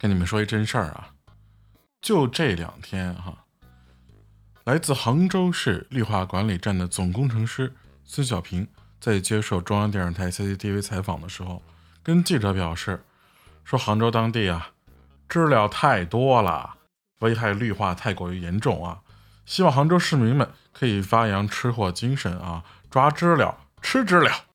跟你们说一真事儿啊。就这两天哈来自杭州市绿化管理站的总工程师孙小平在接受中央电视台 cctv 采访的时候跟记者表示说杭州当地啊知了太多了危害绿化太过于严重啊希望杭州市民们可以发扬吃货精神啊抓知了吃知了。